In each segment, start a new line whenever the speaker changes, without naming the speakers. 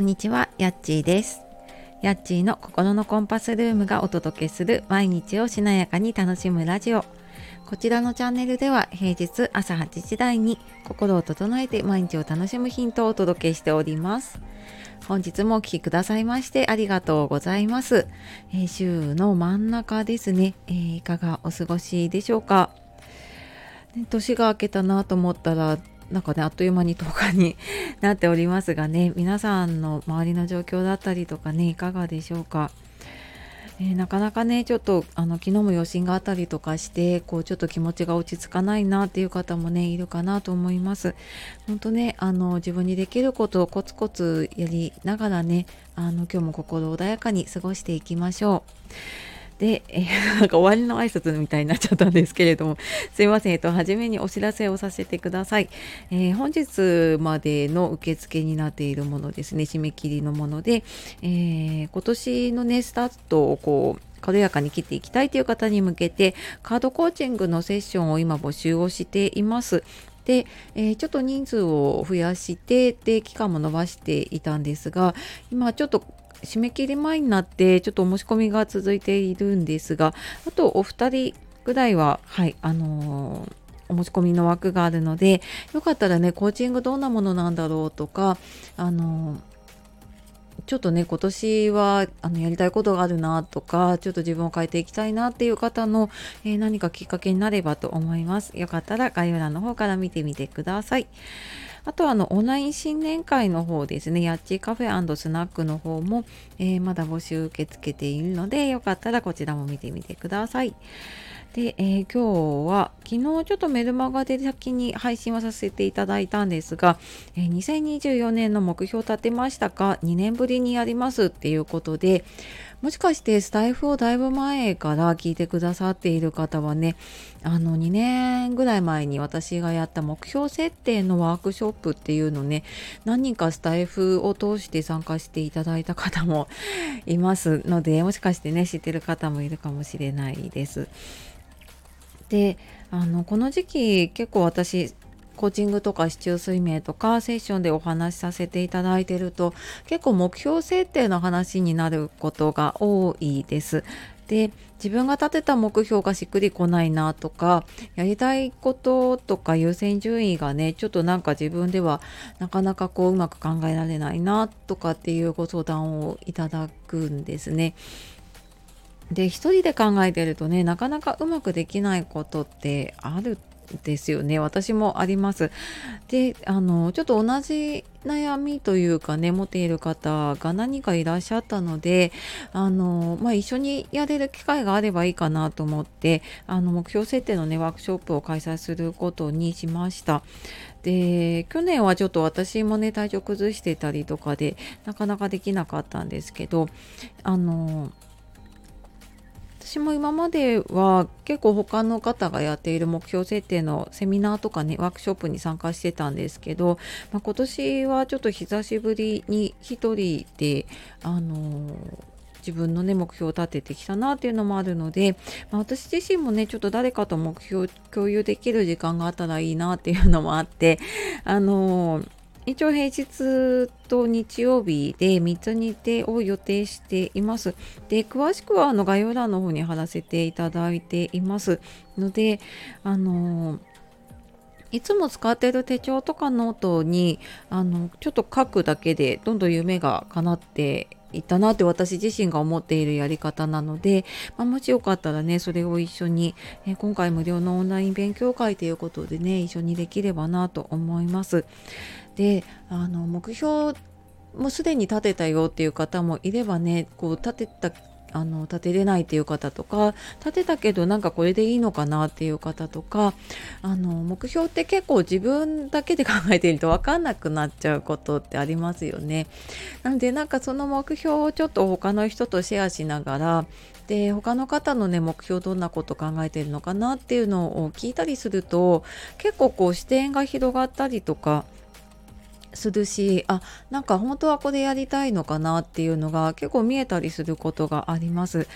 こんにちは、やっちーです。やっちーの心のコンパスルームがお届けする毎日をしなやかに楽しむラジオ。こちらのチャンネルでは平日朝8時台に心を整えて毎日を楽しむヒントをお届けしております。本日もお聴きくださいましてありがとうございます。えー、週の真ん中ですね、えー、いかがお過ごしでしょうか。年が明けたなと思ったらなんかねあっという間に10日になっておりますがね皆さんの周りの状況だったりとかねいかがでしょうか？えー、なかなかねちょっとあの昨日も余震があったりとかしてこうちょっと気持ちが落ち着かないなっていう方もねいるかなと思います。本当ねあの自分にできることをコツコツやりながらねあの今日も心穏やかに過ごしていきましょう。で、えー、なんか終わりの挨拶みたいになっちゃったんですけれども、すいません、えっと、初めにお知らせをさせてください。えー、本日までの受付になっているものですね、締め切りのもので、えー、今年のね、スタートをこう、軽やかに切っていきたいという方に向けてカードコーチングのセッションを今募集をしています。で、えー、ちょっと人数を増やしてで期間も延ばしていたんですが今ちょっと締め切り前になってちょっとお申し込みが続いているんですがあとお二人ぐらいははいあのーお持ち込みの枠があるのでよかったらねコーチングどんなものなんだろうとかあのちょっとね今年はあのやりたいことがあるなとかちょっと自分を変えていきたいなっていう方の、えー、何かきっかけになればと思います。よかったら概要欄の方から見てみてください。あとはあのオンライン新年会の方ですね、やっちカフェスナックの方も、えー、まだ募集受け付けているので、よかったらこちらも見てみてください。で、えー、今日は昨日ちょっとメルマガで先に配信はさせていただいたんですが、えー、2024年の目標立てましたか ?2 年ぶりにやりますっていうことで、もしかしてスタイフをだいぶ前から聞いてくださっている方はねあの2年ぐらい前に私がやった目標設定のワークショップっていうのね何人かスタイフを通して参加していただいた方もいますのでもしかしてね知ってる方もいるかもしれないです。であのこの時期結構私コーチングとか市中水明とかセッションでお話しさせていただいてると結構目標設定の話になることが多いです。で自分が立てた目標がしっくりこないなとかやりたいこととか優先順位がねちょっとなんか自分ではなかなかこううまく考えられないなとかっていうご相談をいただくんですね。で一人で考えてるとねなかなかうまくできないことってあるですよね。私もあります。であのちょっと同じ悩みというかね持っている方が何かいらっしゃったのであの、まあ、一緒にやれる機会があればいいかなと思ってあの目標設定のねワークショップを開催することにしました。で去年はちょっと私もね体調崩してたりとかでなかなかできなかったんですけどあの私も今までは結構他の方がやっている目標設定のセミナーとかねワークショップに参加してたんですけど、まあ、今年はちょっと久しぶりに一人であの自分のね目標を立ててきたなっていうのもあるので、まあ、私自身もねちょっと誰かと目標共有できる時間があったらいいなっていうのもあってあの一応平日と日曜日で3つ日程を予定しています。で、詳しくはあの概要欄の方に貼らせていただいていますので、あのいつも使っている手帳とかノートにあのちょっと書くだけでどんどん夢が叶っていったなって私自身が思っているやり方なので、まあ、もしよかったらねそれを一緒に、え今回無料のオンライン勉強会ということでね一緒にできればなと思います。であの目標もうすでに立てたよっていう方もいればねこう立てたあの立てれないっていう方とか立てたけどなんかこれでいいのかなっていう方とかあの目標って結構自分だけで考えていると分かんなくなっちゃうことってありますよね。なのでなんかその目標をちょっと他の人とシェアしながらで他の方のね目標どんなこと考えてるのかなっていうのを聞いたりすると結構こう視点が広がったりとかするしあなんか本当はこれやりたいのかなっていうのが結構見えたりすることがあります。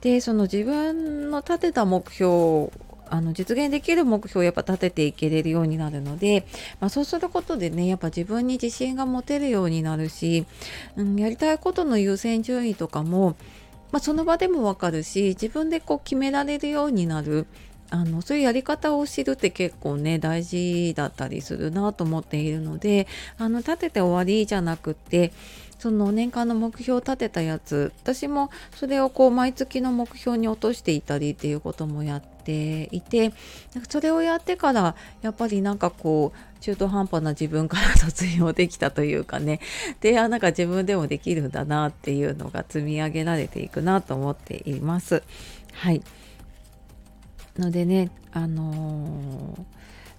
でその自分の立てた目標あの実現できる目標をやっぱ立てていけれるようになるので、まあ、そうすることでねやっぱ自分に自信が持てるようになるし、うん、やりたいことの優先順位とかも、まあ、その場でもわかるし自分でこう決められるようになる。あのそういうやり方を知るって結構ね大事だったりするなと思っているのであの立てて終わりじゃなくってその年間の目標を立てたやつ私もそれをこう毎月の目標に落としていたりっていうこともやっていてそれをやってからやっぱりなんかこう中途半端な自分から卒業できたというかねでなんか自分でもできるんだなっていうのが積み上げられていくなと思っています。はいのでねあのー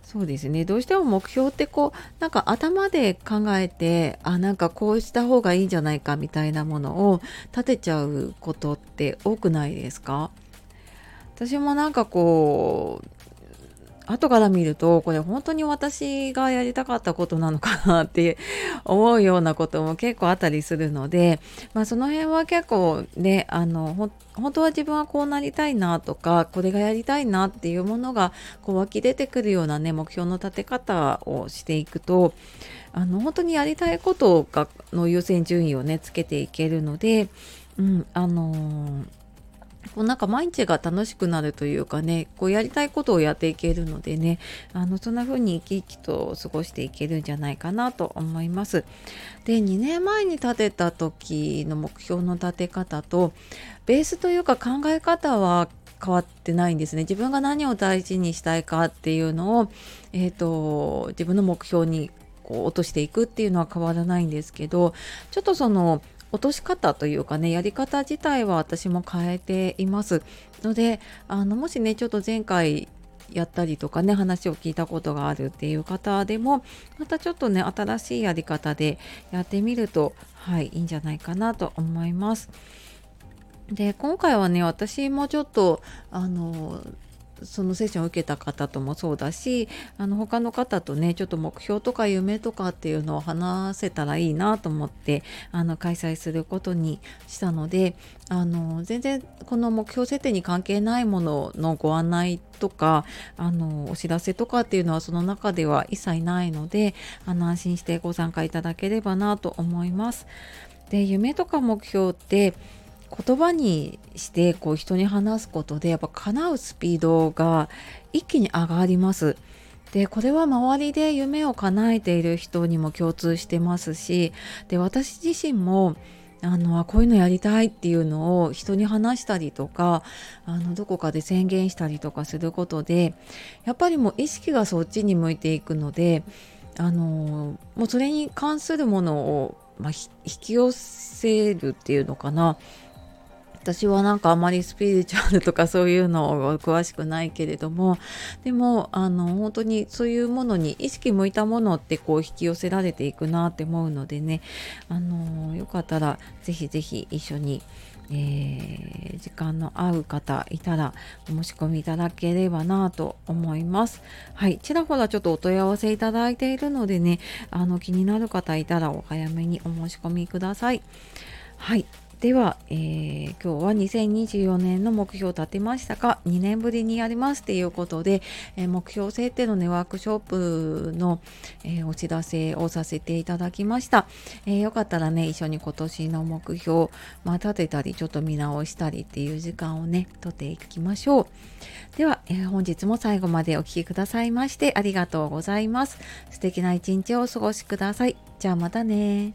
そうですね。どうしても目標ってこうなんか頭で考えてあなんかこうした方がいいんじゃないかみたいなものを立てちゃうことって多くないですか？私もなんかこう後から見るとこれ本当に私がやりたかったことなのかなって思うようなことも結構あったりするので、まあ、その辺は結構ねあの本当は自分はこうなりたいなとかこれがやりたいなっていうものがこう湧き出てくるようなね目標の立て方をしていくとあの本当にやりたいことがの優先順位をねつけていけるので、うん、あのーこうなんか毎日が楽しくなるというかねこうやりたいことをやっていけるのでねあのそんな風に生き生きと過ごしていけるんじゃないかなと思います。で2年前に立てた時の目標の立て方とベースというか考え方は変わってないんですね自分が何を大事にしたいかっていうのを、えーと自分の目標にこう落としていくっていうのは変わらないんですけどちょっとその落とし方というかねやり方自体は私も変えていますのであのもしねちょっと前回やったりとかね話を聞いたことがあるっていう方でもまたちょっとね新しいやり方でやってみるとはいいいんじゃないかなと思います。で今回はね私もちょっとあのそのセッションを受けた方ともそうだしあの他の方とねちょっと目標とか夢とかっていうのを話せたらいいなと思ってあの開催することにしたのであの全然この目標設定に関係ないもののご案内とかあのお知らせとかっていうのはその中では一切ないのであの安心してご参加いただければなと思います。で夢とか目標って言葉にしてこう人に話すことでやっぱ叶うスピードが一気に上がります。でこれは周りで夢を叶えている人にも共通してますしで私自身もあのこういうのやりたいっていうのを人に話したりとかあのどこかで宣言したりとかすることでやっぱりもう意識がそっちに向いていくのであのもうそれに関するものを、まあ、引き寄せるっていうのかな私はなんかあまりスピリチュアルとかそういうのを詳しくないけれどもでもあの本当にそういうものに意識向いたものってこう引き寄せられていくなって思うのでねあのよかったらぜひぜひ一緒にえー、時間の合う方いたらお申し込みいただければなと思います。はい、ちらほらちょっとお問い合わせいただいているのでね、あの気になる方いたらお早めにお申し込みください。はい、では、えー、今日は2024年の目標を立てましたか？2年ぶりにやりますということで、えー、目標設定のねワークショップの、えー、お知らせをさせていただきました、えー、よかったらね一緒に今年の目標、まあ、立てたりちょっと見直したりっていう時間をねとっていきましょう。では、え本日も最後までお聴きくださいましてありがとうございます。素敵な一日をお過ごしください。じゃあまたね